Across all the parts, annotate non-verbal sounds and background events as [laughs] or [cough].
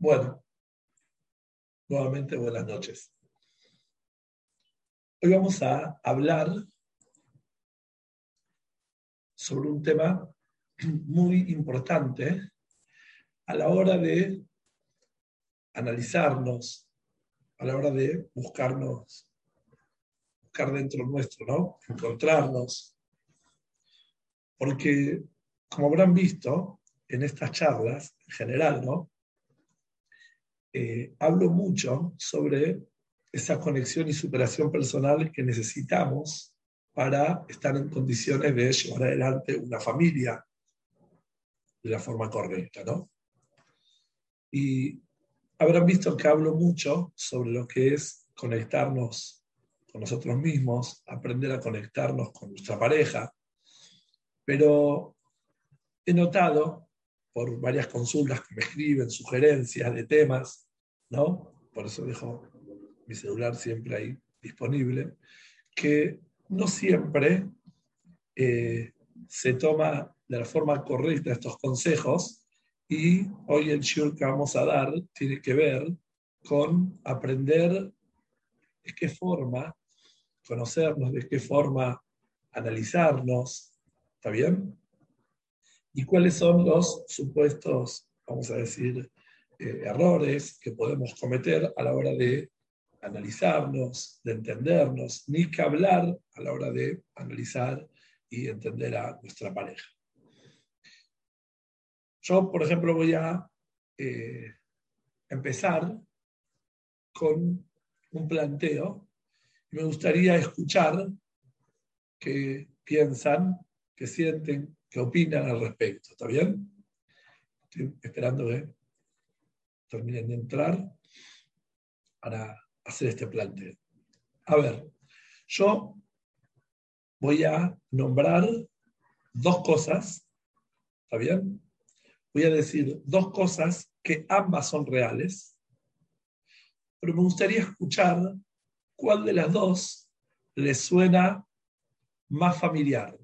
Bueno, nuevamente buenas noches. Hoy vamos a hablar sobre un tema muy importante a la hora de analizarnos, a la hora de buscarnos, buscar dentro nuestro, ¿no? Encontrarnos. Porque, como habrán visto en estas charlas, en general, ¿no? Eh, hablo mucho sobre esa conexión y superación personal que necesitamos para estar en condiciones de llevar adelante una familia de la forma correcta, ¿no? Y habrán visto que hablo mucho sobre lo que es conectarnos con nosotros mismos, aprender a conectarnos con nuestra pareja, pero he notado por varias consultas que me escriben, sugerencias de temas, ¿no? Por eso dejo mi celular siempre ahí disponible, que no siempre eh, se toma de la forma correcta estos consejos y hoy el show que vamos a dar tiene que ver con aprender de qué forma conocernos, de qué forma analizarnos, ¿está bien? y cuáles son los supuestos, vamos a decir, eh, errores que podemos cometer a la hora de analizarnos, de entendernos, ni que hablar a la hora de analizar y entender a nuestra pareja. Yo, por ejemplo, voy a eh, empezar con un planteo y me gustaría escuchar qué piensan, qué sienten, qué opinan al respecto. ¿Está bien? Estoy esperando que terminen de entrar para hacer este planteo. A ver, yo voy a nombrar dos cosas, ¿está bien? Voy a decir dos cosas que ambas son reales, pero me gustaría escuchar cuál de las dos les suena más familiar.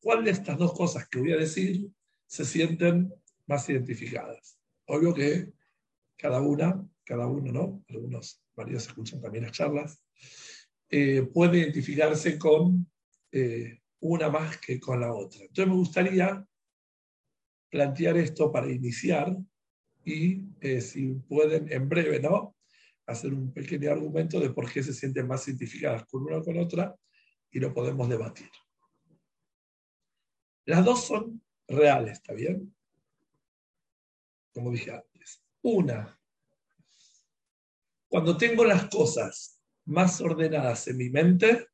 ¿Cuál de estas dos cosas que voy a decir se sienten más identificadas? Obvio que cada una, cada uno, ¿no? Algunos, varios escuchan también las charlas, eh, puede identificarse con eh, una más que con la otra. Entonces me gustaría plantear esto para iniciar y eh, si pueden en breve, ¿no? Hacer un pequeño argumento de por qué se sienten más identificadas con una o con otra y lo podemos debatir. Las dos son reales, ¿está bien? Como dije. Una, cuando tengo las cosas más ordenadas en mi mente,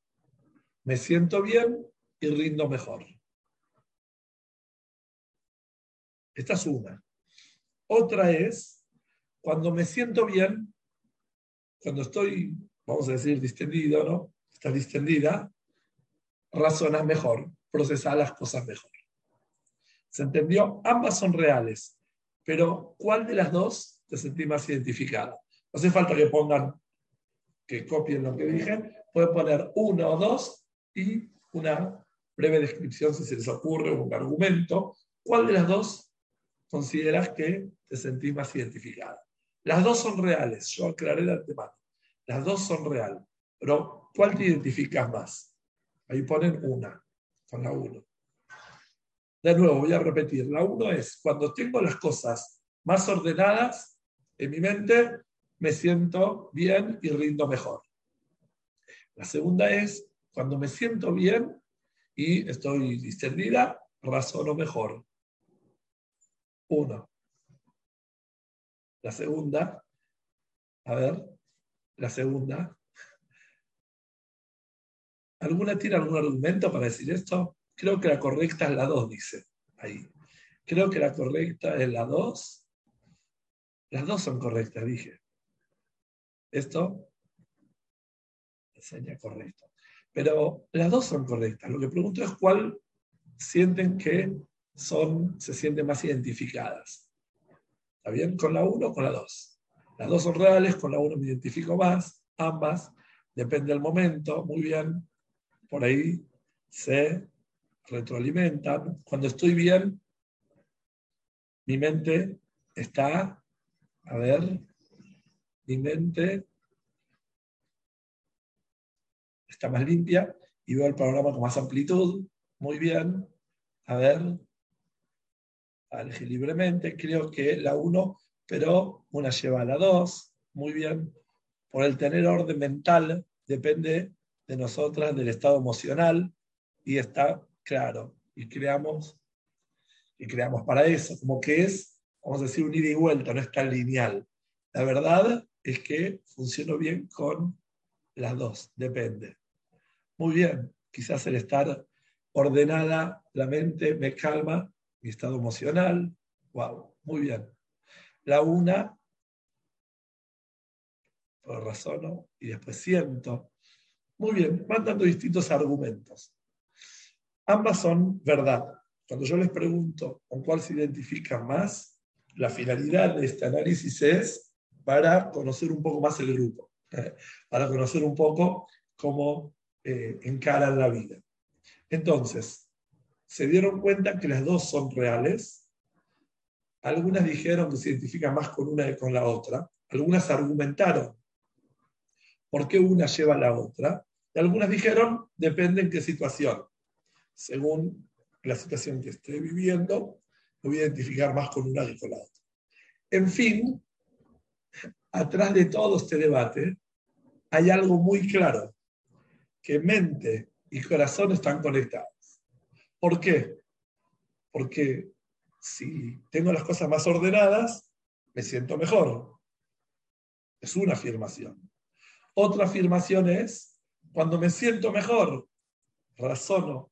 me siento bien y rindo mejor. Esta es una. Otra es cuando me siento bien, cuando estoy, vamos a decir, distendido, ¿no? Está distendida, razonas mejor procesar las cosas mejor. ¿Se entendió? Ambas son reales, pero ¿cuál de las dos te sentís más identificada? No hace falta que pongan, que copien lo que dije, pueden poner uno o dos y una breve descripción si se les ocurre un argumento. ¿Cuál de las dos consideras que te sentís más identificada? Las dos son reales, yo aclaré de antemano. Las dos son reales, pero ¿cuál te identificas más? Ahí ponen una con la 1. De nuevo, voy a repetir. La 1 es cuando tengo las cosas más ordenadas en mi mente, me siento bien y rindo mejor. La segunda es cuando me siento bien y estoy distendida, razono mejor. Uno. La segunda, a ver, la segunda, ¿Alguna tiene algún argumento para decir esto? Creo que la correcta es la 2, dice ahí. Creo que la correcta es la 2. Las dos son correctas, dije. Esto enseña correcto. Pero las dos son correctas. Lo que pregunto es cuál sienten que son, se sienten más identificadas. ¿Está bien? ¿Con la 1 o con la 2? Las dos son reales, con la 1 me identifico más, ambas, depende del momento, muy bien por ahí se retroalimentan. Cuando estoy bien, mi mente está A ver, mi mente está más limpia y veo el panorama con más amplitud. Muy bien. A ver, elegir libremente. Creo que la 1, pero una lleva a la 2. Muy bien. Por el tener orden mental, depende de nosotras, del estado emocional, y está claro. Y creamos, y creamos para eso, como que es, vamos a decir, un ida y vuelta, no es tan lineal. La verdad es que funciono bien con las dos, depende. Muy bien, quizás el estar ordenada, la mente me calma, mi estado emocional, wow, muy bien. La una, por razono y después siento. Muy bien, van dando distintos argumentos. Ambas son verdad. Cuando yo les pregunto con cuál se identifican más, la finalidad de este análisis es para conocer un poco más el grupo, ¿eh? para conocer un poco cómo eh, encaran la vida. Entonces, se dieron cuenta que las dos son reales. Algunas dijeron que se identifican más con una que con la otra. Algunas argumentaron por qué una lleva a la otra. Y algunas dijeron, depende en qué situación. Según la situación que esté viviendo, me voy a identificar más con una que con la otra. En fin, atrás de todo este debate hay algo muy claro, que mente y corazón están conectados. ¿Por qué? Porque si tengo las cosas más ordenadas, me siento mejor. Es una afirmación. Otra afirmación es, cuando me siento mejor, razono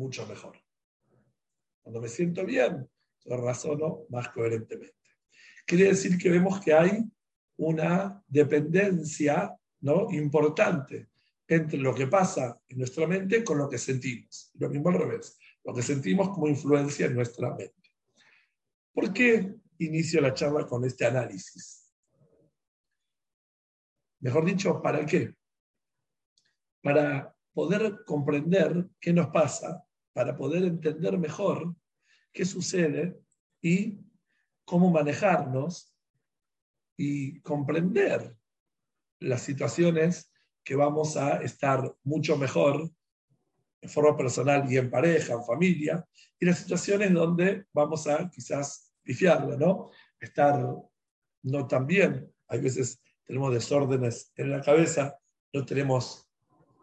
mucho mejor. Cuando me siento bien, razono más coherentemente. Quiere decir que vemos que hay una dependencia ¿no? importante entre lo que pasa en nuestra mente con lo que sentimos. Lo mismo al revés, lo que sentimos como influencia en nuestra mente. ¿Por qué inicio la charla con este análisis? Mejor dicho, ¿para qué? Para poder comprender qué nos pasa, para poder entender mejor qué sucede y cómo manejarnos y comprender las situaciones que vamos a estar mucho mejor en forma personal y en pareja, en familia, y las situaciones donde vamos a quizás pifiarlo, ¿no? Estar no tan bien. Hay veces tenemos desórdenes en la cabeza, no tenemos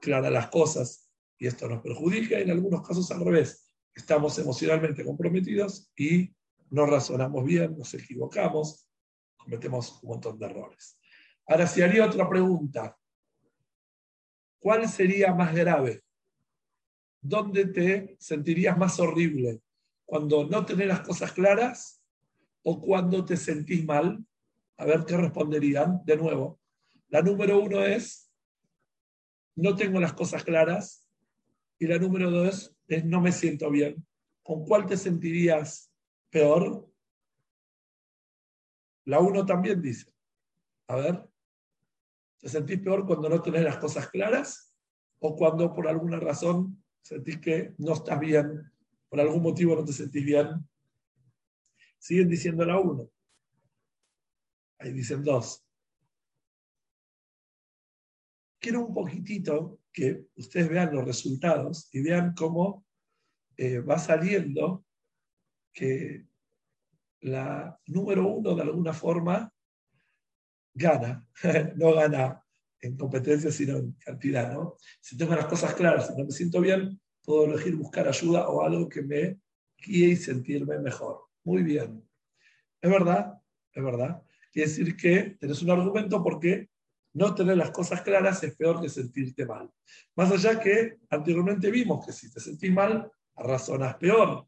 claras las cosas y esto nos perjudica, y en algunos casos al revés. Estamos emocionalmente comprometidos y no razonamos bien, nos equivocamos, cometemos un montón de errores. Ahora, si haría otra pregunta, ¿cuál sería más grave? ¿Dónde te sentirías más horrible? ¿Cuando no tenés las cosas claras o cuando te sentís mal? A ver qué responderían. De nuevo, la número uno es, no tengo las cosas claras. Y la número dos es, no me siento bien. ¿Con cuál te sentirías peor? La uno también dice. A ver. ¿Te sentís peor cuando no tenés las cosas claras o cuando por alguna razón sentís que no estás bien, por algún motivo no te sentís bien? Siguen diciendo la uno. Ahí dicen dos. Quiero un poquitito que ustedes vean los resultados y vean cómo eh, va saliendo que la número uno de alguna forma gana, [laughs] no gana en competencia, sino en cantidad. ¿no? Si tengo las cosas claras y no me siento bien, puedo elegir buscar ayuda o algo que me guíe y sentirme mejor. Muy bien. Es verdad, es verdad. Quiere decir que tenés un argumento porque no tener las cosas claras es peor que sentirte mal. Más allá que anteriormente vimos que si te sentís mal, razonas peor.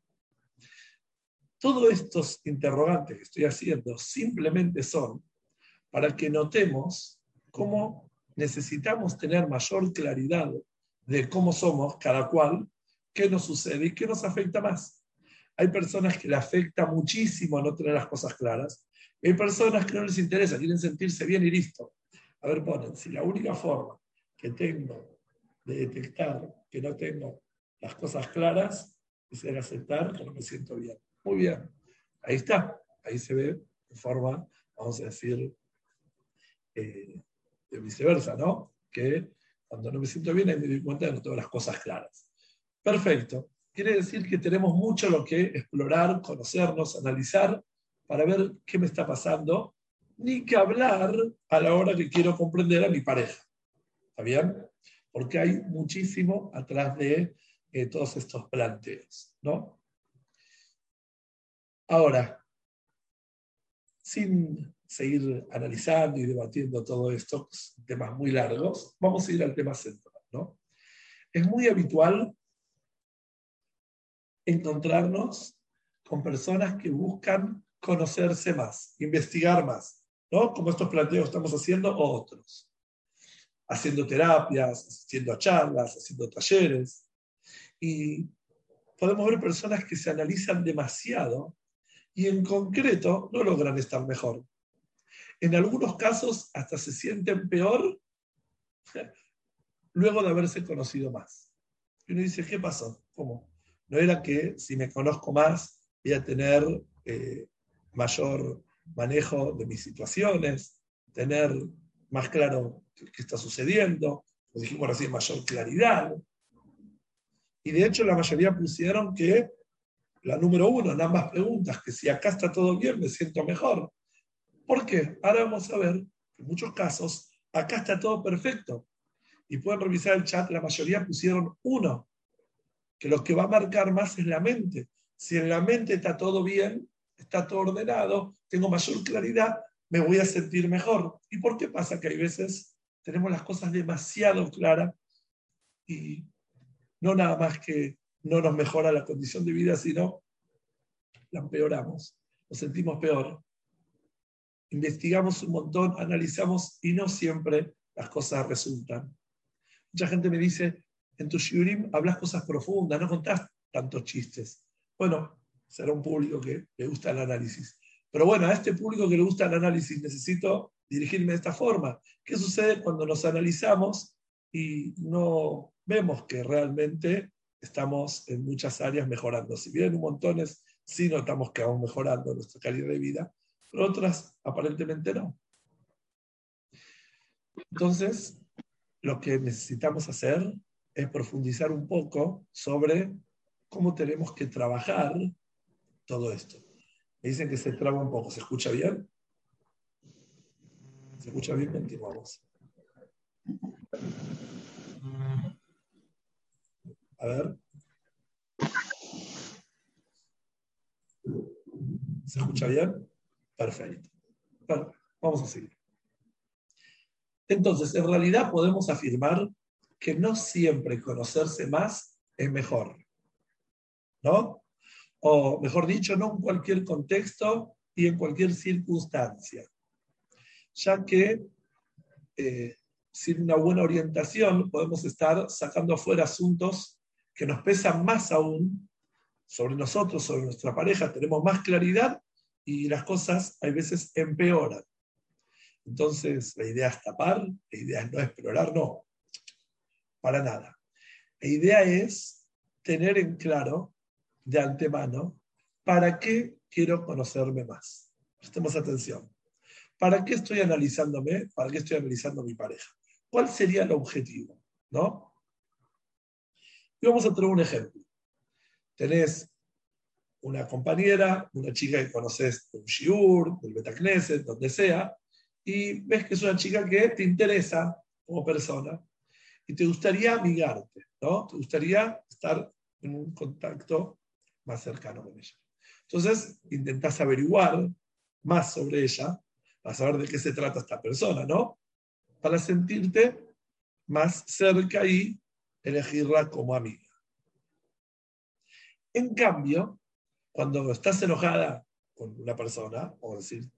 Todos estos interrogantes que estoy haciendo simplemente son para que notemos cómo necesitamos tener mayor claridad de cómo somos cada cual, qué nos sucede y qué nos afecta más. Hay personas que le afecta muchísimo no tener las cosas claras. Hay personas que no les interesa, quieren sentirse bien y listo. A ver, ponen, si la única forma que tengo de detectar que no tengo las cosas claras es el aceptar que no me siento bien. Muy bien, ahí está, ahí se ve de forma vamos a decir, eh, de viceversa, ¿no? Que cuando no me siento bien, ahí me doy cuenta de que no tengo las cosas claras. Perfecto. Quiere decir que tenemos mucho lo que explorar, conocernos, analizar, para ver qué me está pasando, ni que hablar a la hora que quiero comprender a mi pareja. ¿Está bien? Porque hay muchísimo atrás de eh, todos estos planteos, ¿no? Ahora, sin seguir analizando y debatiendo todo esto, temas muy largos, vamos a ir al tema central. ¿no? Es muy habitual encontrarnos con personas que buscan conocerse más, investigar más, ¿no? Como estos planteos estamos haciendo o otros. Haciendo terapias, haciendo charlas, haciendo talleres. Y podemos ver personas que se analizan demasiado y en concreto no logran estar mejor. En algunos casos hasta se sienten peor [laughs] luego de haberse conocido más. Y uno dice, ¿qué pasó? ¿Cómo? No era que si me conozco más voy a tener eh, mayor manejo de mis situaciones, tener más claro qué está sucediendo, como dijimos recién, mayor claridad. Y de hecho la mayoría pusieron que la número uno en ambas preguntas, que si acá está todo bien, me siento mejor. ¿Por qué? Ahora vamos a ver, en muchos casos, acá está todo perfecto. Y pueden revisar el chat, la mayoría pusieron uno, que lo que va a marcar más es la mente. Si en la mente está todo bien, está todo ordenado, tengo mayor claridad, me voy a sentir mejor. ¿Y por qué pasa que hay veces tenemos las cosas demasiado claras y no nada más que no nos mejora la condición de vida, sino la empeoramos, nos sentimos peor investigamos un montón, analizamos y no siempre las cosas resultan. Mucha gente me dice, en tu shiurim hablas cosas profundas, no contás tantos chistes. Bueno, será un público que le gusta el análisis. Pero bueno, a este público que le gusta el análisis necesito dirigirme de esta forma. ¿Qué sucede cuando nos analizamos y no vemos que realmente estamos en muchas áreas mejorando? Si bien en montones sí notamos que vamos mejorando nuestra calidad de vida, pero otras aparentemente no. Entonces, lo que necesitamos hacer es profundizar un poco sobre cómo tenemos que trabajar todo esto. Me dicen que se traba un poco. ¿Se escucha bien? ¿Se escucha bien? Continuamos. A ver. ¿Se escucha bien? Perfecto. Vamos a seguir. Entonces, en realidad podemos afirmar que no siempre conocerse más es mejor. ¿No? O mejor dicho, no en cualquier contexto y en cualquier circunstancia. Ya que eh, sin una buena orientación podemos estar sacando afuera asuntos que nos pesan más aún sobre nosotros, sobre nuestra pareja, tenemos más claridad y las cosas hay veces empeoran. Entonces, la idea es tapar, la idea es no explorar, no, para nada. La idea es tener en claro de antemano para qué quiero conocerme más. Prestemos atención. ¿Para qué estoy analizándome? ¿Para qué estoy analizando a mi pareja? ¿Cuál sería el objetivo? ¿No? Y vamos a traer un ejemplo. Tenés una compañera, una chica que conoces de un shiur, del Betacneset, donde sea, y ves que es una chica que te interesa como persona y te gustaría amigarte, ¿no? Te gustaría estar en un contacto más cercano con ella. Entonces, intentas averiguar más sobre ella, para saber de qué se trata esta persona, ¿no? Para sentirte más cerca y elegirla como amiga. En cambio, cuando estás enojada con una persona, o decir,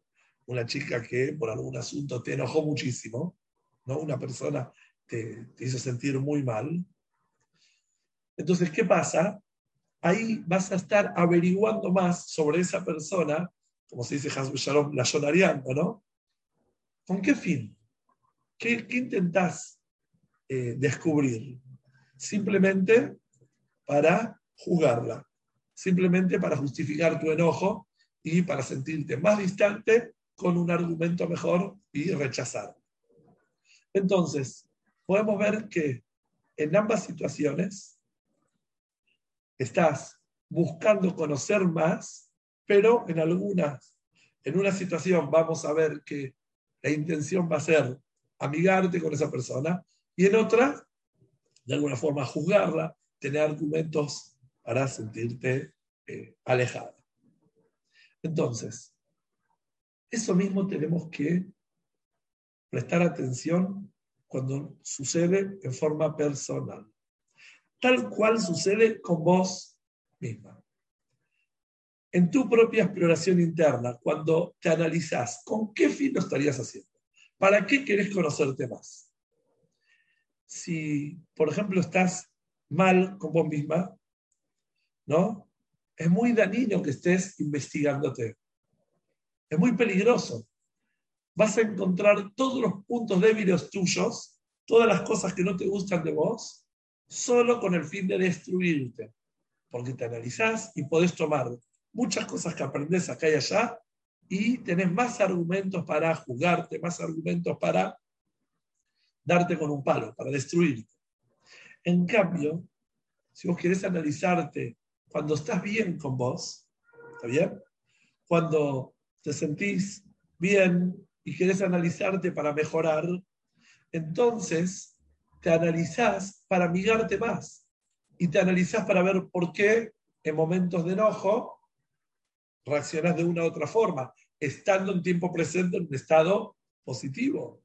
una chica que por algún asunto te enojó muchísimo, ¿no? una persona te, te hizo sentir muy mal, entonces, ¿qué pasa? Ahí vas a estar averiguando más sobre esa persona, como se dice Hasbu Shalom, la sonariando, ¿no? ¿Con qué fin? ¿Qué, qué intentás eh, descubrir? Simplemente para jugarla simplemente para justificar tu enojo y para sentirte más distante con un argumento mejor y rechazar. Entonces, podemos ver que en ambas situaciones estás buscando conocer más, pero en algunas, en una situación vamos a ver que la intención va a ser amigarte con esa persona y en otra, de alguna forma, juzgarla, tener argumentos para sentirte eh, alejado. Entonces, eso mismo tenemos que prestar atención cuando sucede en forma personal, tal cual sucede con vos misma. En tu propia exploración interna, cuando te analizas, ¿con qué fin lo estarías haciendo? ¿Para qué querés conocerte más? Si, por ejemplo, estás mal con vos misma, ¿no? Es muy dañino que estés investigándote. Es muy peligroso. Vas a encontrar todos los puntos débiles tuyos, todas las cosas que no te gustan de vos, solo con el fin de destruirte. Porque te analizás y podés tomar muchas cosas que aprendes acá y allá y tenés más argumentos para jugarte, más argumentos para darte con un palo, para destruirte. En cambio, si vos querés analizarte cuando estás bien con vos, ¿está bien? Cuando te sentís bien y querés analizarte para mejorar, entonces te analizás para amigarte más y te analizás para ver por qué en momentos de enojo reaccionás de una u otra forma, estando en tiempo presente en un estado positivo.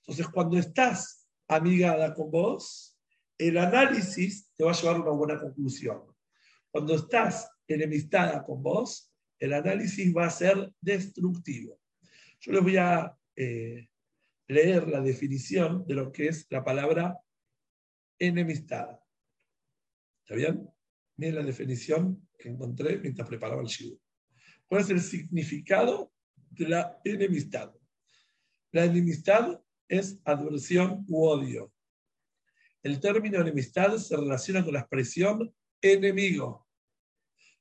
Entonces, cuando estás amigada con vos, el análisis te va a llevar a una buena conclusión. Cuando estás enemistada con vos, el análisis va a ser destructivo. Yo les voy a eh, leer la definición de lo que es la palabra enemistad. ¿Está bien? Miren la definición que encontré mientras preparaba el shiur. ¿Cuál es el significado de la enemistad? La enemistad es adversión u odio. El término enemistad se relaciona con la expresión enemigo,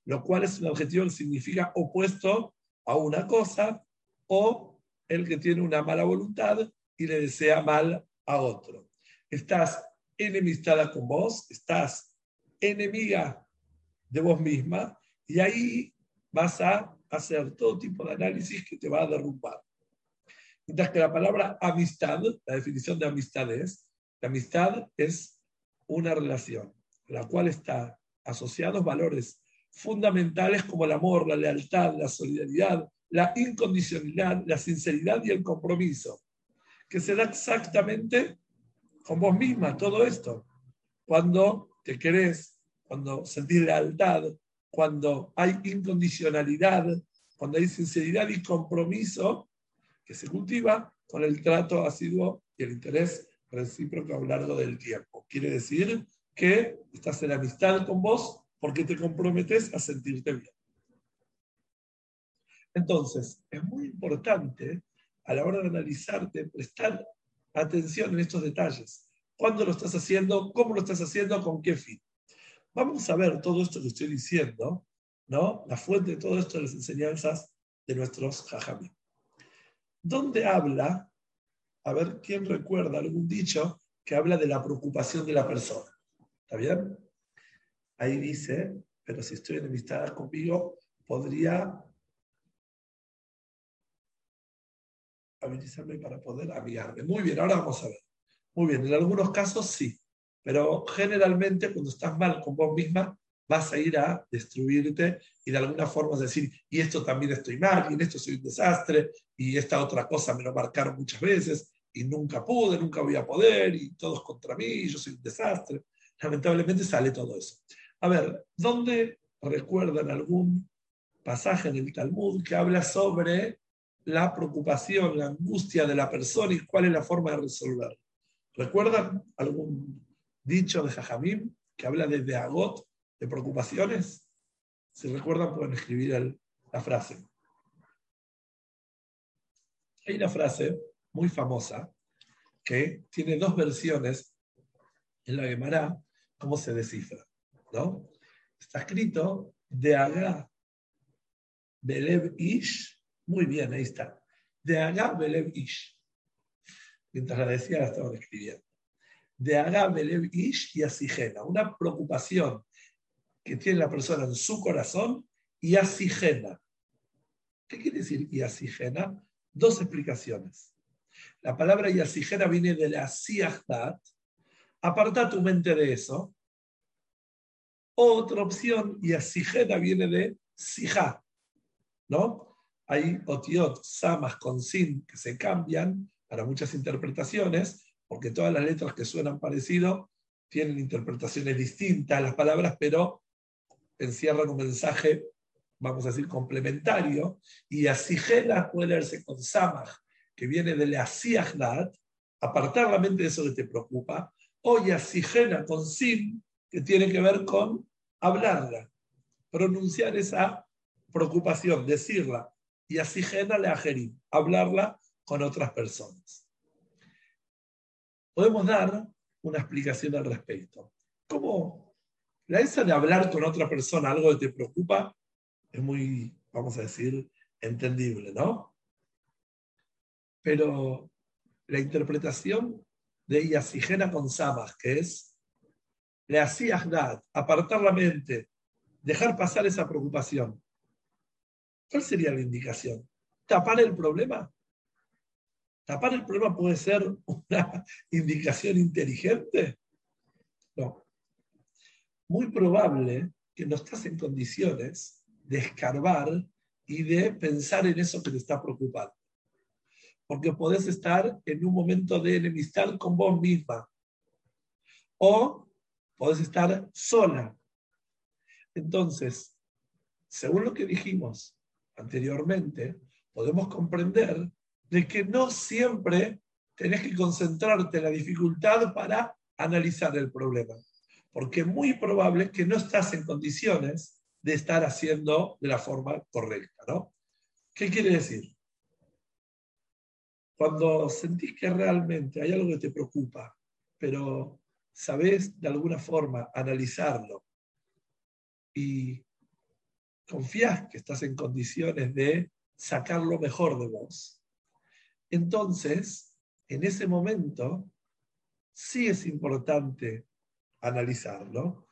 lo cual es un adjetivo que significa opuesto a una cosa o el que tiene una mala voluntad y le desea mal a otro. Estás enemistada con vos, estás enemiga de vos misma y ahí vas a hacer todo tipo de análisis que te va a derrumbar. Mientras que la palabra amistad, la definición de amistad es, la amistad es una relación, la cual está asociados valores fundamentales como el amor, la lealtad, la solidaridad, la incondicionalidad, la sinceridad y el compromiso, que se da exactamente con vos misma, todo esto. Cuando te querés, cuando sentís lealtad, cuando hay incondicionalidad, cuando hay sinceridad y compromiso que se cultiva con el trato asiduo y el interés recíproco a lo largo del tiempo. Quiere decir que estás en amistad con vos porque te comprometes a sentirte bien. Entonces, es muy importante a la hora de analizarte, prestar atención en estos detalles. ¿Cuándo lo estás haciendo? ¿Cómo lo estás haciendo? ¿Con qué fin? Vamos a ver todo esto que estoy diciendo, ¿no? La fuente de todo esto de las enseñanzas de nuestros jajamí. ¿Dónde habla? A ver, ¿quién recuerda algún dicho que habla de la preocupación de la persona? ¿Está bien? Ahí dice, pero si estoy enemistada conmigo, podría habilitarme para poder amigarme. Muy bien, ahora vamos a ver. Muy bien, en algunos casos sí, pero generalmente cuando estás mal con vos misma, vas a ir a destruirte y de alguna forma decir, y esto también estoy mal, y en esto soy un desastre, y esta otra cosa me lo marcaron muchas veces, y nunca pude, nunca voy a poder, y todos contra mí, yo soy un desastre lamentablemente sale todo eso. A ver, ¿dónde recuerdan algún pasaje en el Talmud que habla sobre la preocupación, la angustia de la persona y cuál es la forma de resolverlo? ¿Recuerdan algún dicho de Jajamim que habla de Agot, de preocupaciones? Si recuerdan, pueden escribir la frase. Hay una frase muy famosa que tiene dos versiones en la Gemara cómo se descifra, ¿no? Está escrito de Aga Belev Ish, muy bien, ahí está. de Agabelev Ish. Mientras la decía, la estaba escribiendo. De Agabelev Ish y Asigena. Una preocupación que tiene la persona en su corazón y Asigena. ¿Qué quiere decir Yasigena? Dos explicaciones. La palabra Yasigena viene de la Siachdat. Aparta tu mente de eso. Otra opción, Yasigena viene de Sija. ¿No? Hay otiot, samas con sin que se cambian para muchas interpretaciones, porque todas las letras que suenan parecido tienen interpretaciones distintas las palabras, pero encierran un mensaje vamos a decir, complementario, y asigena puede verse con samach, que viene de la asiagdat, apartar la mente de eso que te preocupa, o asigena con sim, que tiene que ver con hablarla, pronunciar esa preocupación, decirla, y asigena le ajerim, hablarla con otras personas. Podemos dar una explicación al respecto. ¿Cómo la esa de hablar con otra persona, algo que te preocupa, es muy, vamos a decir, entendible, ¿no? Pero la interpretación de Yasigena con Samach, que es le hacía apartar la mente, dejar pasar esa preocupación. ¿Cuál sería la indicación? ¿Tapar el problema? ¿Tapar el problema puede ser una [laughs] indicación inteligente? No. Muy probable que no estás en condiciones de escarbar y de pensar en eso que te está preocupando. Porque podés estar en un momento de enemistad con vos misma. O podés estar sola. Entonces, según lo que dijimos anteriormente, podemos comprender de que no siempre tenés que concentrarte en la dificultad para analizar el problema. Porque es muy probable que no estás en condiciones de estar haciendo de la forma correcta, ¿no? ¿Qué quiere decir? Cuando sentís que realmente hay algo que te preocupa, pero sabés de alguna forma analizarlo y confías que estás en condiciones de sacar lo mejor de vos, entonces, en ese momento, sí es importante analizarlo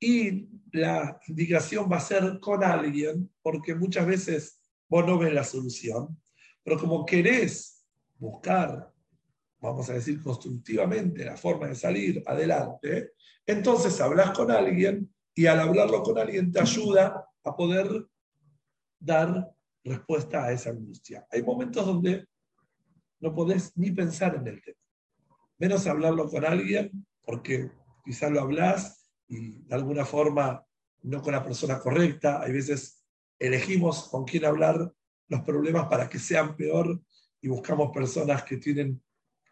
y la indicación va a ser con alguien, porque muchas veces vos no ves la solución, pero como querés buscar, vamos a decir constructivamente, la forma de salir adelante, entonces hablas con alguien y al hablarlo con alguien te ayuda a poder dar respuesta a esa angustia. Hay momentos donde no podés ni pensar en el tema, menos hablarlo con alguien, porque quizás lo hablas y de alguna forma no con la persona correcta. Hay veces elegimos con quién hablar los problemas para que sean peor y buscamos personas que tienen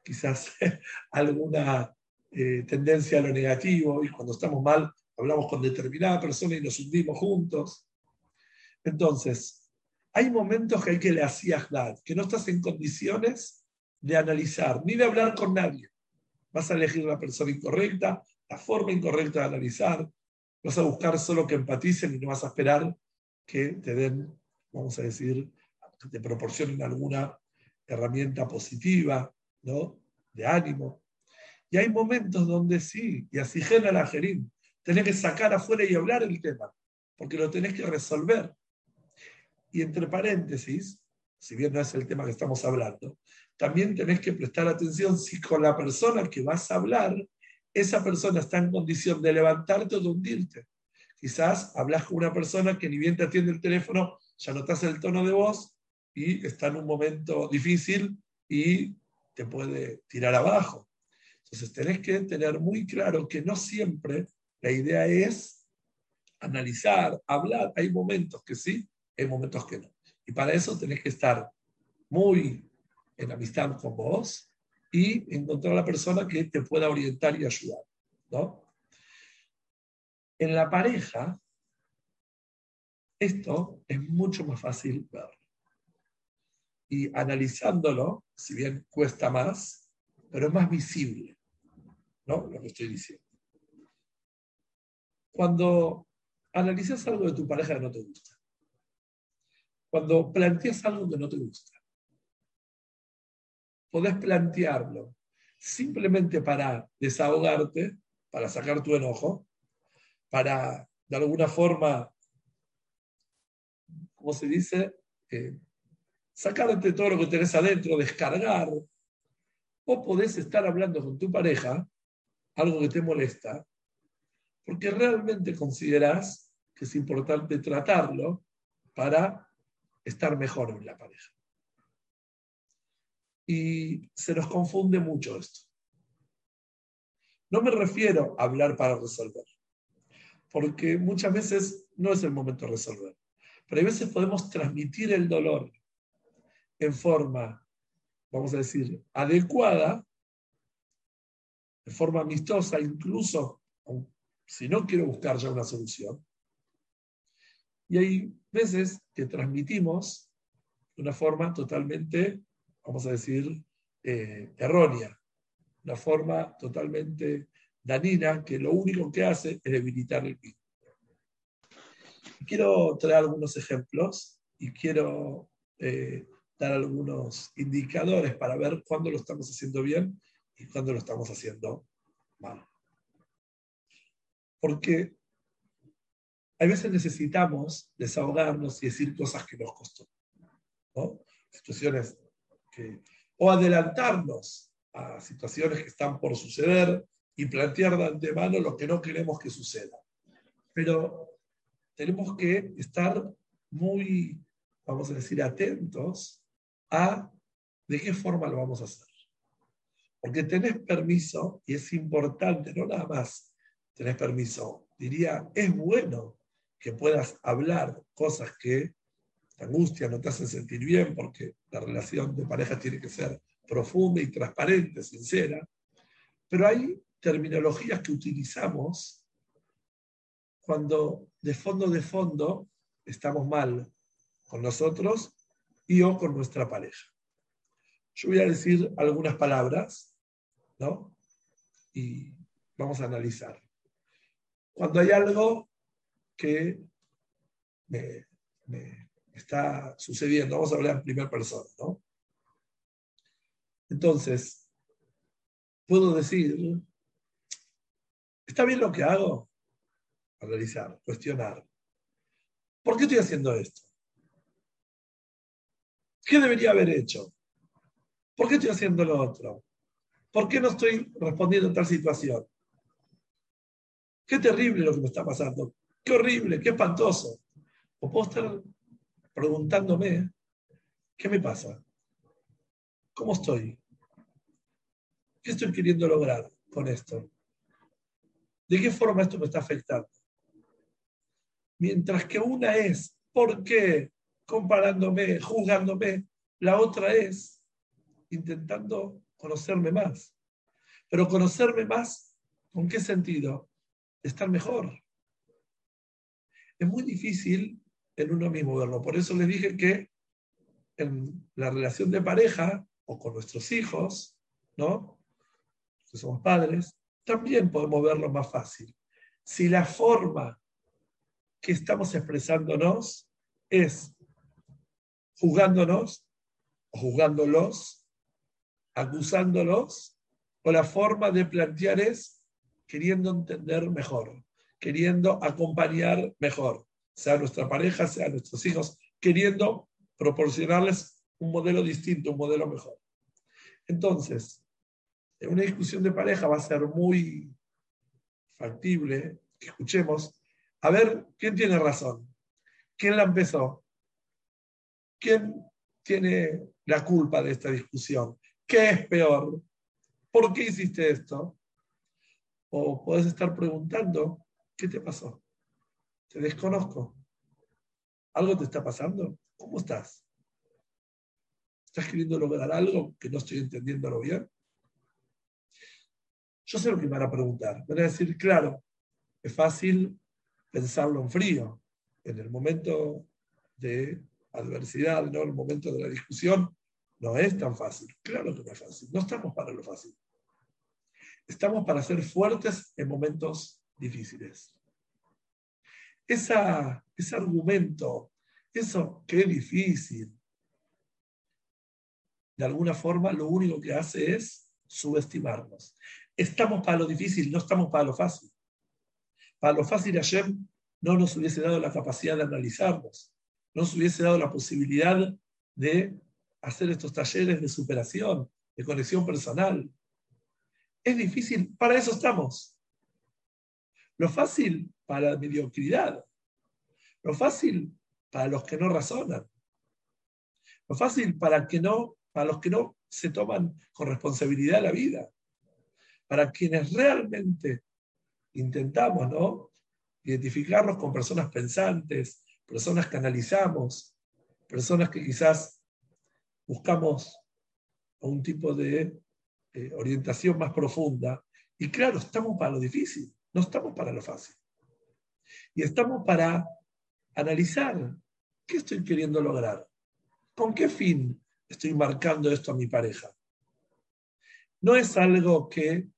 quizás [laughs] alguna eh, tendencia a lo negativo y cuando estamos mal hablamos con determinada persona y nos hundimos juntos. Entonces, hay momentos que hay que le hacías que no estás en condiciones de analizar ni de hablar con nadie. Vas a elegir la persona incorrecta, la forma incorrecta de analizar, vas a buscar solo que empaticen y no vas a esperar que te den, vamos a decir, que te proporcionen alguna herramienta positiva, ¿no? De ánimo. Y hay momentos donde sí, y así genera la gerín, tenés que sacar afuera y hablar el tema, porque lo tenés que resolver. Y entre paréntesis, si bien no es el tema que estamos hablando, también tenés que prestar atención si con la persona que vas a hablar esa persona está en condición de levantarte o de hundirte. Quizás hablas con una persona que ni bien te atiende el teléfono, ya notas el tono de voz y está en un momento difícil y te puede tirar abajo. Entonces tenés que tener muy claro que no siempre la idea es analizar, hablar. Hay momentos que sí, hay momentos que no. Y para eso tenés que estar muy en amistad con vos, y encontrar a la persona que te pueda orientar y ayudar. ¿no? En la pareja, esto es mucho más fácil ver. Y analizándolo, si bien cuesta más, pero es más visible, ¿no? Lo que estoy diciendo. Cuando analizas algo de tu pareja que no te gusta, cuando planteas algo que no te gusta, podés plantearlo simplemente para desahogarte, para sacar tu enojo, para de alguna forma, ¿cómo se dice? Eh, sacarte todo lo que tenés adentro, descargar, o podés estar hablando con tu pareja, algo que te molesta, porque realmente considerás que es importante tratarlo para estar mejor en la pareja. Y se nos confunde mucho esto. No me refiero a hablar para resolver, porque muchas veces no es el momento de resolver, pero hay veces podemos transmitir el dolor en forma, vamos a decir, adecuada, de forma amistosa, incluso si no quiero buscar ya una solución. Y hay veces que transmitimos de una forma totalmente, vamos a decir, eh, errónea, una forma totalmente danina que lo único que hace es debilitar el vínculo. Quiero traer algunos ejemplos y quiero eh, dar algunos indicadores para ver cuándo lo estamos haciendo bien y cuándo lo estamos haciendo mal. Porque a veces necesitamos desahogarnos y decir cosas que nos costó. Situaciones que. O adelantarnos a situaciones que están por suceder y plantear de antemano lo que no queremos que suceda. Pero tenemos que estar muy, vamos a decir, atentos a de qué forma lo vamos a hacer. Porque tenés permiso, y es importante, no nada más tenés permiso, diría, es bueno que puedas hablar cosas que te angustian, no te hacen sentir bien, porque la relación de pareja tiene que ser profunda y transparente, sincera, pero hay terminologías que utilizamos cuando de fondo de fondo estamos mal con nosotros y o con nuestra pareja. Yo voy a decir algunas palabras, ¿no? Y vamos a analizar. Cuando hay algo que me, está sucediendo, vamos a hablar en primera persona, ¿no? Entonces, puedo decir, ¿está bien lo que hago? Analizar, cuestionar. ¿Por qué estoy haciendo esto? ¿Qué debería haber hecho? ¿Por qué estoy haciendo lo otro? ¿Por qué no estoy respondiendo a tal situación? Qué terrible lo que me está pasando. Qué horrible, qué espantoso. O puedo estar preguntándome, ¿qué me pasa? ¿Cómo estoy? ¿Qué estoy queriendo lograr con esto? ¿De qué forma esto me está afectando? Mientras que una es, ¿por qué? comparándome, juzgándome. La otra es intentando conocerme más. Pero conocerme más, ¿con qué sentido? Estar mejor. Es muy difícil en uno mismo verlo. Por eso les dije que en la relación de pareja o con nuestros hijos, ¿no? Que somos padres, también podemos verlo más fácil. Si la forma que estamos expresándonos es juzgándonos o juzgándolos, acusándolos, o la forma de plantear es queriendo entender mejor, queriendo acompañar mejor, sea nuestra pareja, sea nuestros hijos, queriendo proporcionarles un modelo distinto, un modelo mejor. Entonces, en una discusión de pareja va a ser muy factible que escuchemos, a ver, ¿quién tiene razón? ¿Quién la empezó? ¿Quién tiene la culpa de esta discusión? ¿Qué es peor? ¿Por qué hiciste esto? O puedes estar preguntando, ¿qué te pasó? Te desconozco. ¿Algo te está pasando? ¿Cómo estás? ¿Estás queriendo lograr algo que no estoy entendiéndolo bien? Yo sé lo que me van a preguntar. Van a decir, claro, es fácil pensarlo en frío. En el momento de adversidad, ¿no? el momento de la discusión, no es tan fácil. Claro que no es fácil. No estamos para lo fácil. Estamos para ser fuertes en momentos difíciles. Esa, ese argumento, eso qué difícil. de alguna forma lo único que hace es subestimarnos. Estamos para lo difícil, no estamos para lo fácil. Para lo fácil Hashem no nos hubiese dado la capacidad de analizarnos, no nos hubiese dado la posibilidad de hacer estos talleres de superación, de conexión personal. Es difícil, para eso estamos. Lo fácil para la mediocridad, lo fácil para los que no razonan, lo fácil para, que no, para los que no se toman con responsabilidad la vida, para quienes realmente intentamos ¿no? identificarnos con personas pensantes, personas que analizamos, personas que quizás buscamos un tipo de eh, orientación más profunda. Y claro, estamos para lo difícil, no estamos para lo fácil. Y estamos para analizar qué estoy queriendo lograr, con qué fin estoy marcando esto a mi pareja. No es algo que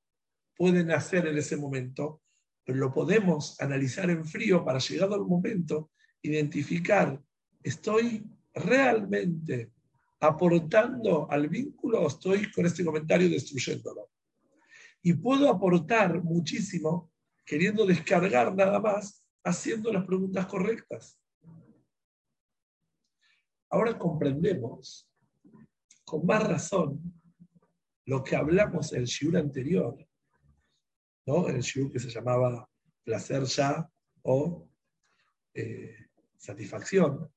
pueden hacer en ese momento, pero lo podemos analizar en frío para llegado al momento, identificar, ¿estoy realmente aportando al vínculo o estoy con este comentario destruyéndolo? Y puedo aportar muchísimo queriendo descargar nada más, haciendo las preguntas correctas. Ahora comprendemos con más razón lo que hablamos en el shiur anterior, ¿no? el shiur que se llamaba placer ya o eh, satisfacción,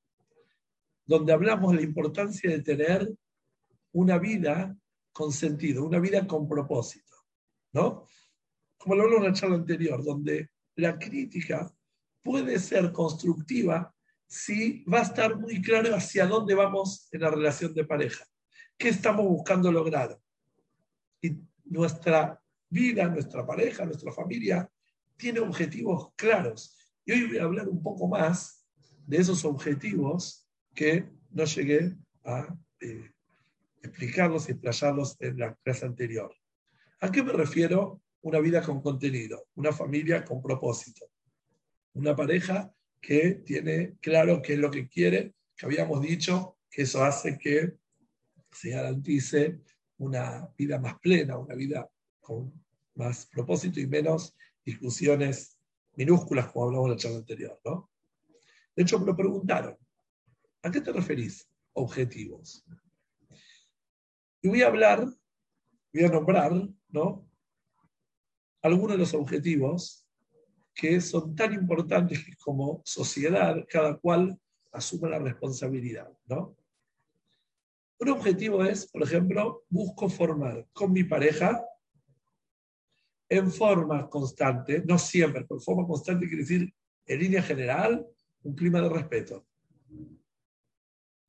donde hablamos de la importancia de tener una vida con sentido, una vida con propósito, ¿no? Como lo hablamos en la charla anterior, donde la crítica puede ser constructiva si va a estar muy claro hacia dónde vamos en la relación de pareja, qué estamos buscando lograr. Y nuestra vida, nuestra pareja, nuestra familia tiene objetivos claros. Y hoy voy a hablar un poco más de esos objetivos que no llegué a eh, explicarlos y explayarlos en la clase anterior. ¿A qué me refiero? Una vida con contenido, una familia con propósito, una pareja que tiene claro qué es lo que quiere, que habíamos dicho que eso hace que se garantice una vida más plena, una vida con más propósito y menos discusiones minúsculas como hablamos en la charla anterior. ¿no? De hecho, me lo preguntaron, ¿a qué te referís? Objetivos. Y voy a hablar, voy a nombrar, ¿no? Algunos de los objetivos que son tan importantes que como sociedad cada cual asume la responsabilidad, ¿no? Un objetivo es, por ejemplo, busco formar con mi pareja en forma constante, no siempre, pero forma constante quiere decir en línea general un clima de respeto.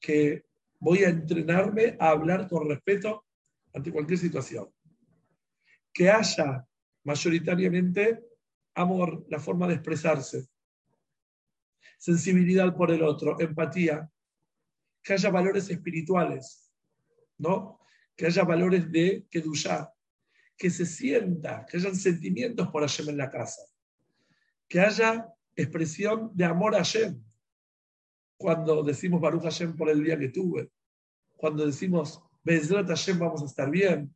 Que voy a entrenarme a hablar con respeto ante cualquier situación. Que haya mayoritariamente amor, la forma de expresarse, sensibilidad por el otro, empatía, que haya valores espirituales, ¿no? Que haya valores de Kedushá, que se sienta, que hayan sentimientos por Hashem en la casa, que haya expresión de amor a Hashem. Cuando decimos Baruch Hashem por el día que tuve, cuando decimos Bezrat Hashem vamos a estar bien,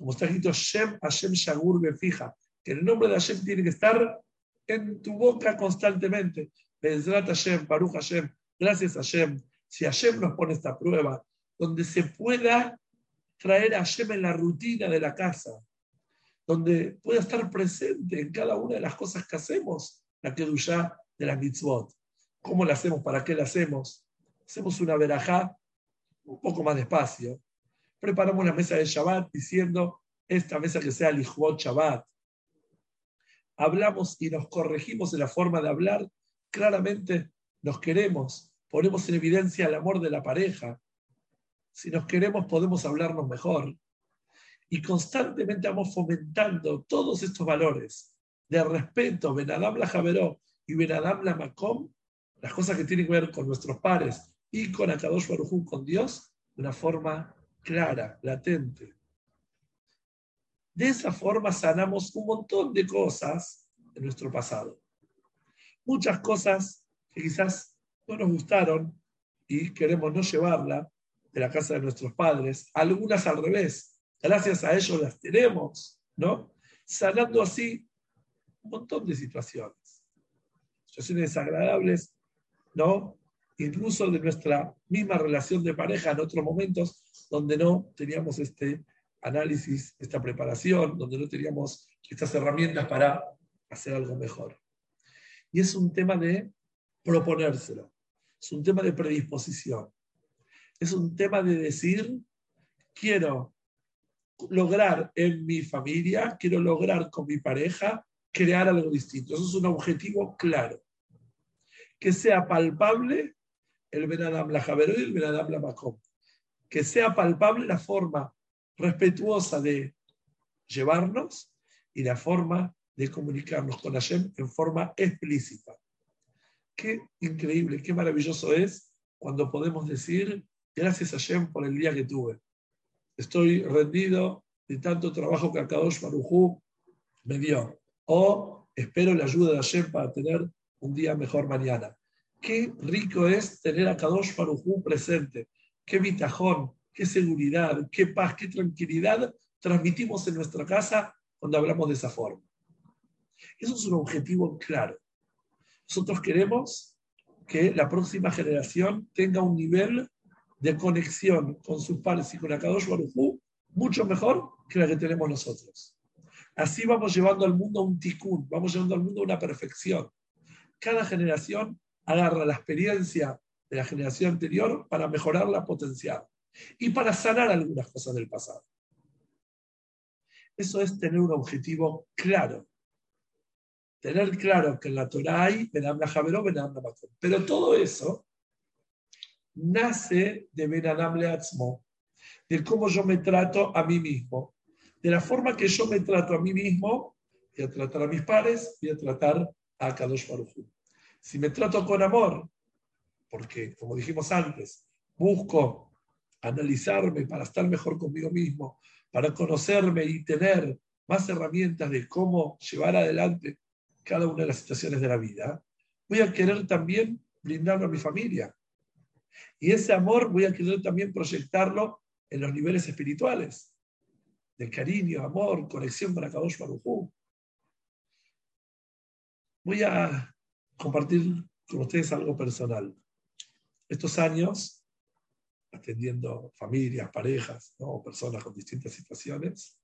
como está escrito Shem Hashem Shagur fija, que el nombre de Hashem tiene que estar en tu boca constantemente. Bezrat Hashem, Baruch Hashem, gracias Hashem. Si Hashem nos pone esta prueba, donde se pueda traer a Hashem en la rutina de la casa, donde pueda estar presente en cada una de las cosas que hacemos, la Kedushá de la mitzvot. ¿Cómo la hacemos? ¿Para qué la hacemos? Hacemos una verajá un poco más despacio. Preparamos la mesa de Shabbat diciendo, esta mesa que sea Lichvot Shabbat. Hablamos y nos corregimos en la forma de hablar. Claramente nos queremos, ponemos en evidencia el amor de la pareja. Si nos queremos, podemos hablarnos mejor y constantemente vamos fomentando todos estos valores de respeto, Benadam la Javeró y Benadam la Macom, las cosas que tienen que ver con nuestros pares y con Akadosh Baruj con Dios, de una forma clara, latente. De esa forma sanamos un montón de cosas en nuestro pasado. Muchas cosas que quizás no nos gustaron y queremos no llevarla de la casa de nuestros padres, algunas al revés, gracias a ellos las tenemos, ¿no? Sanando así un montón de situaciones, situaciones desagradables, ¿no? Incluso de nuestra misma relación de pareja en otros momentos donde no teníamos este análisis, esta preparación, donde no teníamos estas herramientas para hacer algo mejor. Y es un tema de proponérselo, es un tema de predisposición, es un tema de decir, quiero lograr en mi familia, quiero lograr con mi pareja crear algo distinto. Eso es un objetivo claro. Que sea palpable el Benadam la y el Benadam la Que sea palpable la forma respetuosa de llevarnos y la forma de comunicarnos con Hashem en forma explícita. Qué increíble, qué maravilloso es cuando podemos decir gracias a Hashem por el día que tuve. Estoy rendido de tanto trabajo que Akadosh Barujú me dio. O espero la ayuda de Hashem para tener un día mejor mañana. Qué rico es tener a Kadosh Barujú presente. Qué vitajón, qué seguridad, qué paz, qué tranquilidad transmitimos en nuestra casa cuando hablamos de esa forma. Eso es un objetivo claro. Nosotros queremos que la próxima generación tenga un nivel de conexión con sus padres y con Akadosh Baruj mucho mejor que la que tenemos nosotros. Así vamos llevando al mundo a un tikkun, vamos llevando al mundo a una perfección. Cada generación agarra la experiencia de la generación anterior para mejorar la potencial y para sanar algunas cosas del pasado. Eso es tener un objetivo claro. Tener claro que en la Torah hay Benam Javeró, Benam Pero todo eso nace de Benadam Leatzmo, de cómo yo me trato a mí mismo. De la forma que yo me trato a mí mismo, voy a tratar a mis padres, voy a tratar a Kadosh Si me trato con amor, porque como dijimos antes, busco analizarme para estar mejor conmigo mismo, para conocerme y tener más herramientas de cómo llevar adelante cada una de las situaciones de la vida, voy a querer también brindarlo a mi familia. Y ese amor voy a querer también proyectarlo en los niveles espirituales, de cariño, amor, conexión con Akadosh Baruj Voy a compartir con ustedes algo personal. Estos años, atendiendo familias, parejas, ¿no? personas con distintas situaciones,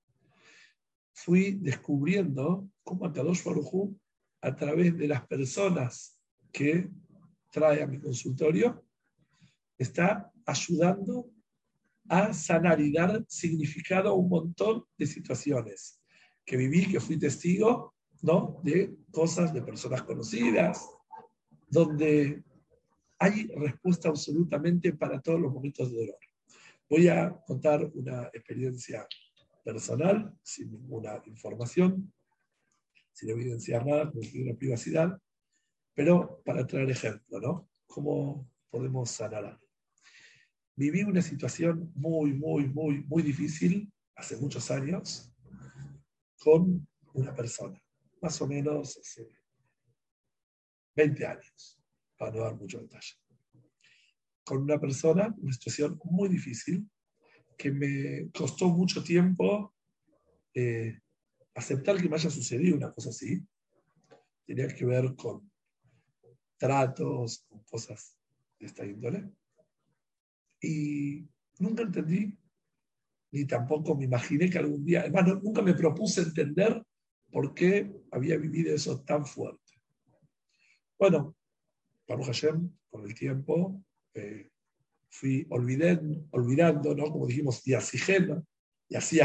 fui descubriendo cómo Akadosh Baruj a través de las personas que trae a mi consultorio, está ayudando a sanar y dar significado a un montón de situaciones que viví, que fui testigo, ¿no? De cosas, de personas conocidas, donde hay respuesta absolutamente para todos los momentos de dolor. Voy a contar una experiencia personal, sin ninguna información, sin evidenciar nada, con una privacidad, pero para traer ejemplo, ¿no? ¿Cómo podemos sanar algo? viví una situación muy, muy, muy, muy difícil hace muchos años con una persona, más o menos hace 20 años, para no dar mucho detalle. Con una persona, una situación muy difícil, que me costó mucho tiempo eh, aceptar que me haya sucedido una cosa así. Tenía que ver con tratos, con cosas de esta índole. Y nunca entendí, ni tampoco me imaginé que algún día, además nunca me propuse entender por qué había vivido eso tan fuerte. Bueno, Baruch Hashem, con el tiempo, eh, fui olvidando, olvidando, ¿no? como dijimos, y así y así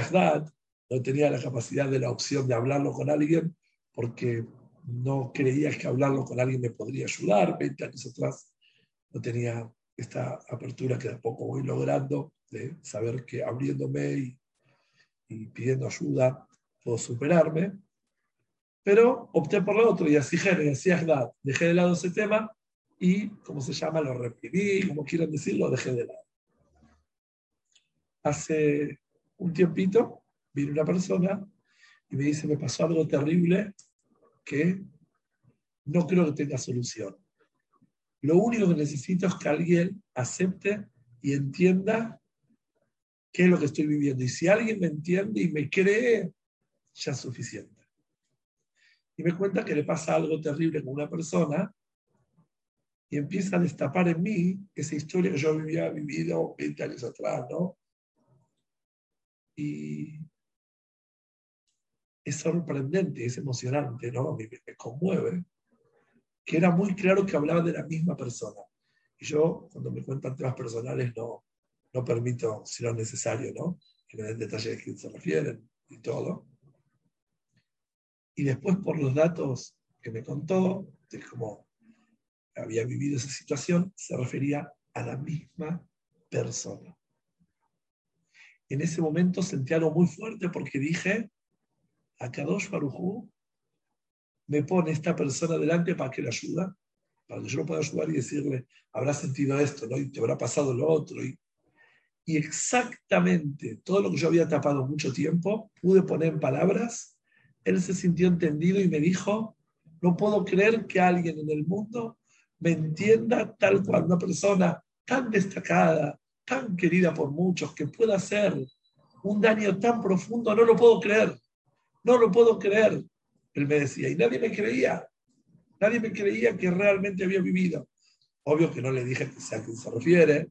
no tenía la capacidad de la opción de hablarlo con alguien porque no creía que hablarlo con alguien me podría ayudar. 20 años atrás no tenía esta apertura que de poco voy logrando, de saber que abriéndome y, pidiendo ayuda puedo superarme, pero opté por lo otro y así y así dejé de lado ese tema y, como se llama, lo reprimí, como quieran decirlo, dejé de lado. Hace un tiempito vino una persona y me dice, me pasó algo terrible que no creo que tenga solución. Lo único que necesito es que alguien acepte y entienda qué es lo que estoy viviendo. Y si alguien me entiende y me cree, ya es suficiente. Y me cuenta que le pasa algo terrible con una persona y empieza a destapar en mí esa historia que yo había vivido 20 años atrás, ¿no? Y es sorprendente, es emocionante, ¿no? Me, conmueve, que era muy claro que hablaba de la misma persona. Y yo, cuando me cuentan temas personales, no, no permito, si no es necesario, ¿no? que me den detalles de quién se refieren y todo. Y después, por los datos que me contó, de cómo había vivido esa situación, se refería a la misma persona. En ese momento sentí algo muy fuerte porque dije, a Kadosh Barujú me pone esta persona delante para que le ayuda, para que yo lo pueda ayudar y decirle, habrá sentido esto, ¿no? Y te habrá pasado lo otro. Y, y exactamente todo lo que yo había tapado mucho tiempo, pude poner en palabras, él se sintió entendido y me dijo, no puedo creer que alguien en el mundo me entienda tal cual, una persona tan destacada, tan querida por muchos, que pueda hacer un daño tan profundo, no lo puedo creer, no lo puedo creer, él me decía, y nadie me creía, nadie me creía que realmente había vivido. Obvio que no le dije que sea a quién se refiere,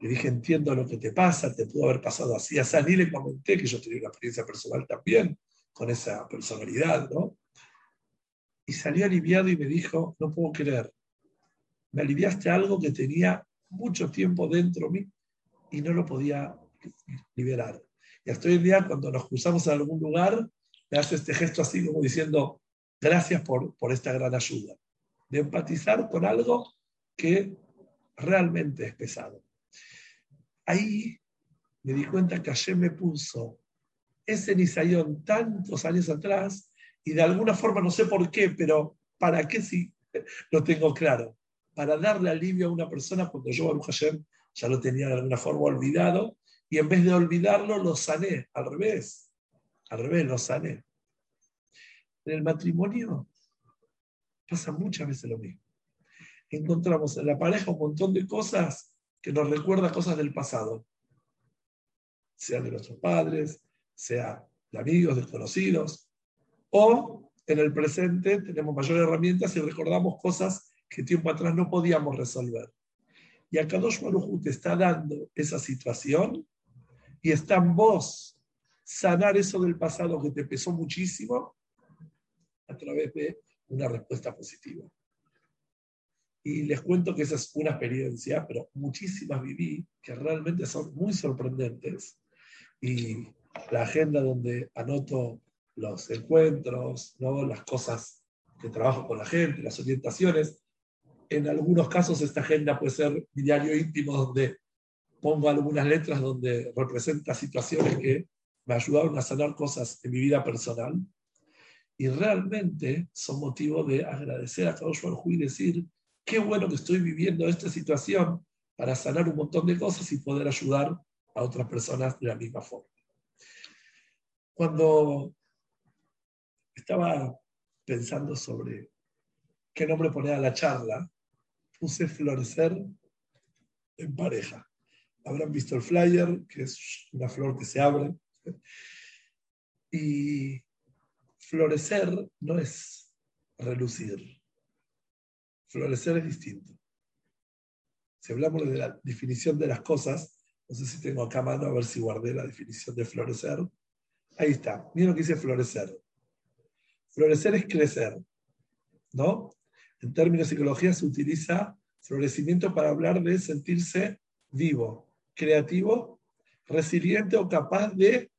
le dije, entiendo lo que te pasa, te pudo haber pasado así, así, ni le comenté que yo tenía una experiencia personal también con esa personalidad, ¿no? Y salió aliviado y me dijo, no puedo creer, me aliviaste algo que tenía mucho tiempo dentro de mí y no lo podía liberar. Y hasta hoy día, cuando nos cruzamos en algún lugar, me hace este gesto así como diciendo, gracias por, por esta gran ayuda, de empatizar con algo que realmente es pesado. Ahí me di cuenta que ayer me puso ese Nisayón tantos años atrás y de alguna forma, no sé por qué, pero ¿para qué si [laughs] lo tengo claro? Para darle alivio a una persona cuando yo, Baruch Hashem, ya lo tenía de alguna forma olvidado y en vez de olvidarlo, lo sané, al revés, al revés, lo sané. En el matrimonio pasa muchas veces lo mismo. Encontramos en la pareja un montón de cosas que nos recuerda cosas del pasado, sea de nuestros padres, sea de amigos, desconocidos, o en el presente tenemos mayores herramientas y recordamos cosas que tiempo atrás no podíamos resolver. Y acá Kadosh Baruj te está dando esa situación y está en vos sanar eso del pasado que te pesó muchísimo a través de una respuesta positiva. Y les cuento que esa es una experiencia, pero muchísimas viví que realmente son muy sorprendentes. Y la agenda donde anoto los encuentros, ¿no? las cosas que trabajo con la gente, las orientaciones. En algunos casos esta agenda puede ser mi diario íntimo donde pongo algunas letras donde representa situaciones que me ayudaron a sanar cosas en mi vida personal. Y realmente son motivo de agradecer a Kadosh Baruj y decir, qué bueno que estoy viviendo esta situación para sanar un montón de cosas y poder ayudar a otras personas de la misma forma. Cuando estaba pensando sobre qué nombre poner a la charla, puse florecer en pareja. Habrán visto el flyer, que es una flor que se abre. Y florecer no es relucir. Florecer es distinto. Si hablamos de la definición de las cosas, no sé si tengo acá a mano a ver si guardé la definición de florecer. Ahí está. Miren lo que dice florecer. Florecer es crecer, ¿no? En términos de psicología se utiliza florecimiento para hablar de sentirse vivo, creativo, resiliente o capaz de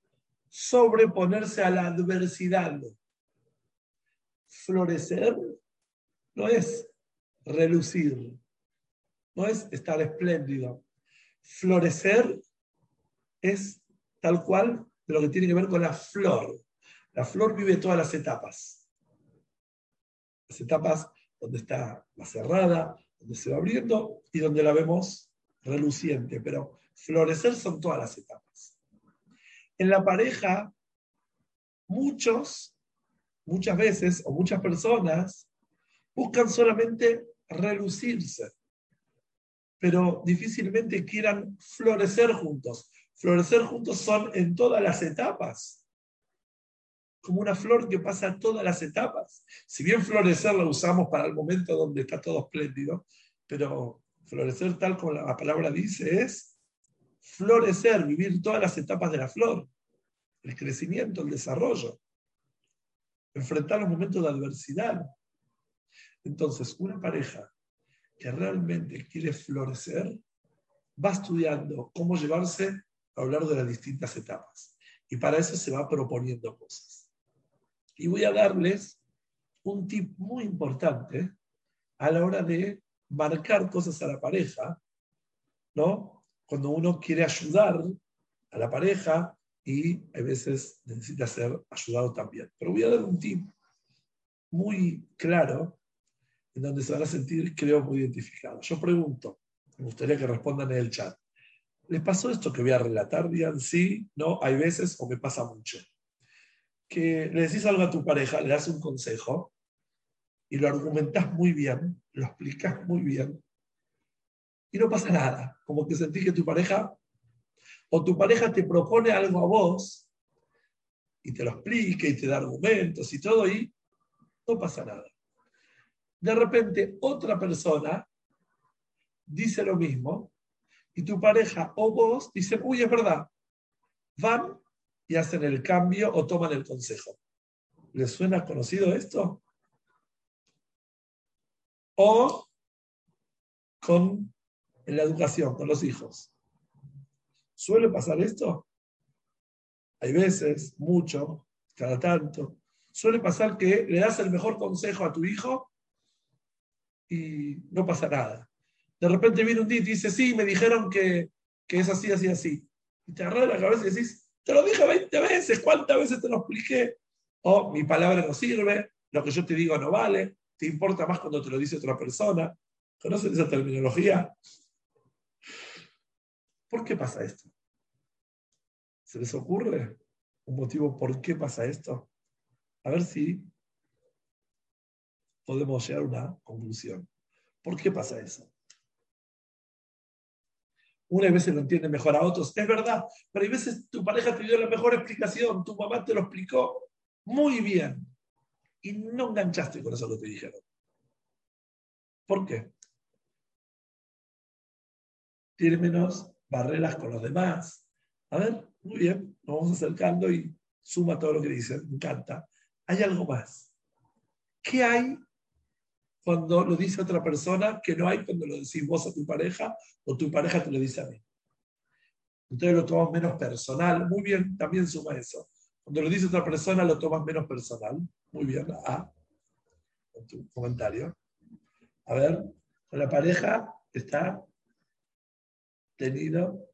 sobreponerse a la adversidad. Florecer no es relucir, no es estar espléndido. Florecer es tal cual de lo que tiene que ver con la flor. La flor vive todas las etapas. Las etapas donde está cerrada, donde se va abriendo y donde la vemos reluciente. Pero florecer son todas las etapas. En la pareja, muchos, muchas veces o muchas personas buscan solamente relucirse, pero difícilmente quieran florecer juntos. Florecer juntos son en todas las etapas. Como una flor que pasa todas las etapas. Si bien florecer la usamos para el momento donde está todo espléndido, pero florecer tal como la palabra dice es florecer, vivir todas las etapas de la flor, el crecimiento, el desarrollo, enfrentar los momentos de adversidad. Entonces, una pareja que realmente quiere florecer va estudiando cómo llevarse a lo largo de las distintas etapas. Y para eso se va proponiendo cosas. Y voy a darles un tip muy importante a la hora de marcar cosas a la pareja, ¿no? Cuando uno quiere ayudar a la pareja y a veces necesita ser ayudado también. Pero voy a dar un tip muy claro en donde se van a sentir, creo, muy identificados. Yo pregunto, me gustaría que respondan en el chat. ¿Les pasó esto que voy a relatar? Digan sí, no, hay veces o me pasa mucho. Que le decís algo a tu pareja, le das un consejo y lo argumentas muy bien, lo explicas muy bien y no pasa nada. Como que sentís que tu pareja o tu pareja te propone algo a vos y te lo explica y te da argumentos y todo y no pasa nada. De repente otra persona dice lo mismo y tu pareja o vos dicen, uy, es verdad, van y hacen el cambio o toman el consejo. ¿Les suena conocido esto? O con la educación, con los hijos. ¿Suele pasar esto? Hay veces, mucho, cada tanto. Suele pasar que le das el mejor consejo a tu hijo y no pasa nada. De repente viene un día y dice, sí, me dijeron que, es así, así, así. Y te agarras la cabeza y decís, te lo dije 20 veces, ¿cuántas veces te lo expliqué? O mi palabra no sirve, lo que yo te digo no vale, te importa más cuando te lo dice otra persona. ¿Conocen esa terminología? ¿Por qué pasa esto? ¿Se les ocurre un motivo por qué pasa esto? A ver si podemos llegar a una conclusión. ¿Por qué pasa eso? Una veces lo entiende mejor a otros, es verdad, pero hay veces tu pareja te dio la mejor explicación, tu mamá te lo explicó muy bien y no enganchaste con eso que te dijeron. ¿Por qué? Tiene menos barreras con los demás. A ver, muy bien, nos vamos acercando y suma todo lo que dicen, me encanta. Hay algo más. ¿Qué hay cuando lo dice otra persona que no hay cuando lo decís vos a tu pareja o tu pareja te lo dice a mí. Entonces lo tomas menos personal. Muy bien, también suma eso. Cuando lo dice otra persona lo tomas menos personal. Muy bien, A, con tu comentario. A ver, con la pareja está tenido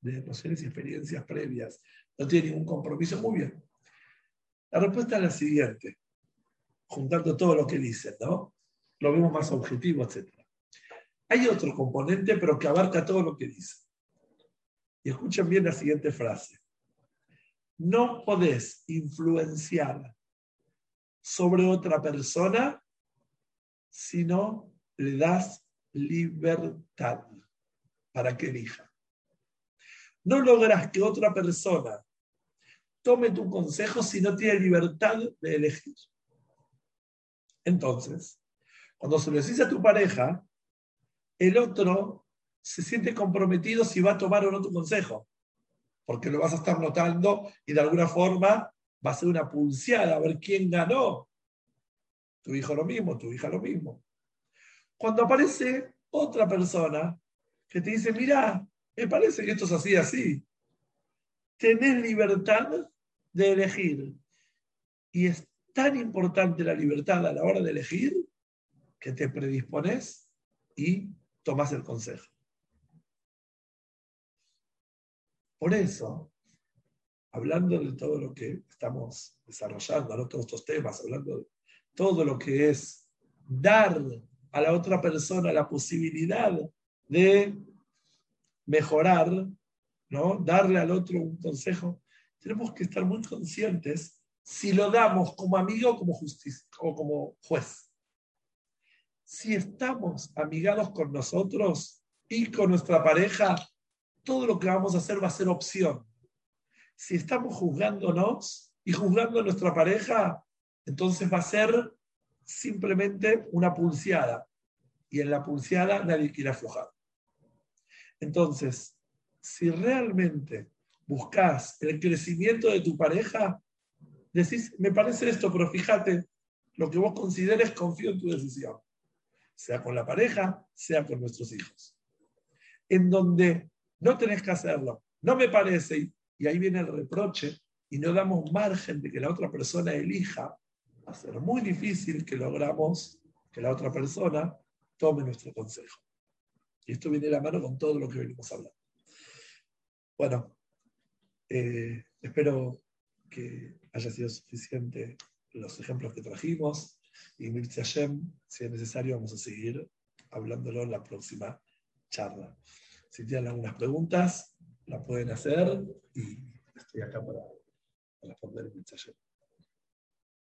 de nociones y experiencias previas. No tiene ningún compromiso. Muy bien. La respuesta es la siguiente juntando todo lo que dicen, ¿no? Lo vemos más objetivo, etc. Hay otro componente, pero que abarca todo lo que dice. Y escuchen bien la siguiente frase. No podés influenciar sobre otra persona si no le das libertad para que elija. No logras que otra persona tome tu consejo si no tiene libertad de elegir. Entonces, cuando se lo decís a tu pareja, el otro se siente comprometido si va a tomar o no tu consejo, porque lo vas a estar notando y de alguna forma va a ser una pulseada a ver quién ganó. Tu hijo lo mismo, tu hija lo mismo. Cuando aparece otra persona que te dice, mira, me parece que esto es así, así, tenés libertad de elegir. Y es tan importante la libertad a la hora de elegir que te predispones y tomas el consejo. Por eso, hablando de todo lo que estamos desarrollando, todos estos temas, hablando de todo lo que es dar a la otra persona la posibilidad de mejorar, ¿no? darle al otro un consejo, tenemos que estar muy conscientes si lo damos como amigo como, justicia, o como juez. Si estamos amigados con nosotros y con nuestra pareja, todo lo que vamos a hacer va a ser opción. Si estamos juzgándonos y juzgando a nuestra pareja, entonces va a ser simplemente una pulseada. Y en la pulseada nadie quiere aflojar. Entonces, si realmente buscas el crecimiento de tu pareja, decís, me parece esto, pero fíjate, lo que vos consideres, confío en tu decisión. Sea con la pareja, sea con nuestros hijos. En donde no tenés que hacerlo, no me parece, y ahí viene el reproche, y no damos margen de que la otra persona elija, va a ser muy difícil que logramos que la otra persona tome nuestro consejo. Y esto viene de la mano con todo lo que venimos hablando. Bueno, eh, espero que haya sido suficiente los ejemplos que trajimos. Y Mirce Hashem, si es necesario, vamos a seguir hablándolo en la próxima charla. Si tienen algunas preguntas, la pueden hacer y estoy acá para, responder Mirce Hashem.